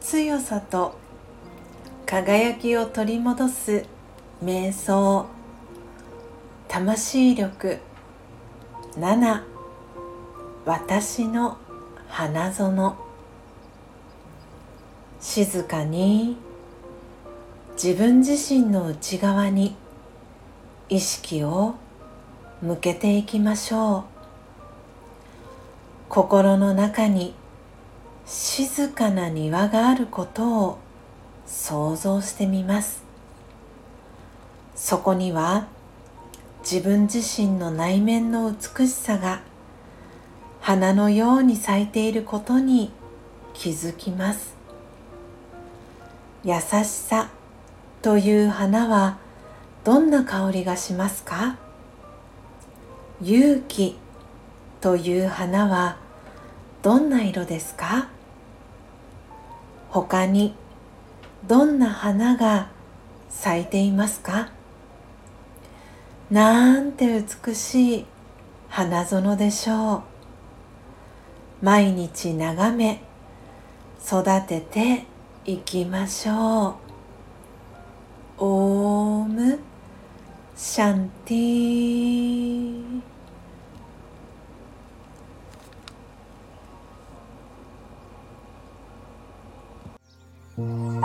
強さと輝きを取り戻す瞑想。魂力。7私の花園。静かに。自分自身の内側に意識を向けていきましょう。心の中に静かな庭があることを想像してみます。そこには自分自身の内面の美しさが花のように咲いていることに気づきます。優しさという花はどんな香りがしますか？勇気という花はどんな色ですか？他にどんな花が咲いていますか？なんて美しい花園でしょう。毎日眺め育てていきましょう。オームシャンティー。Mm-hmm.